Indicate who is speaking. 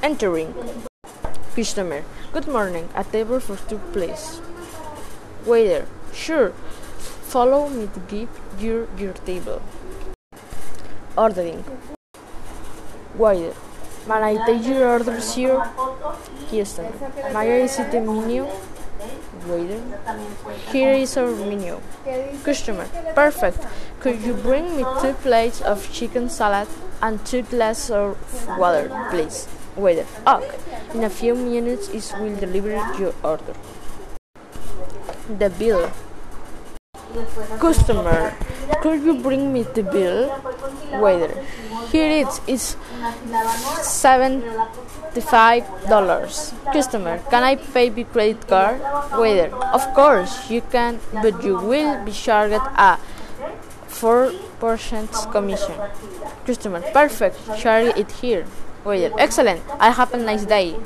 Speaker 1: Entering. Customer. Good morning. A table for two, please. Waiter. Sure. Follow me to give you your table. Ordering. Waiter. May I take your order, sir? Customer. May I see the menu? Waiter. Here is our menu. Customer. Perfect. Could you bring me two plates of chicken salad and two glasses of water, please? Waiter. Okay. In a few minutes, it will deliver your order. The bill. Customer. Could you bring me the bill? Waiter. Here it is. It's Seventy-five dollars. Customer. Can I pay with credit card? Waiter. Of course you can, but you will be charged a four percent commission. Customer. Perfect. Charge it here. Waiter. Excellent. I have a nice day.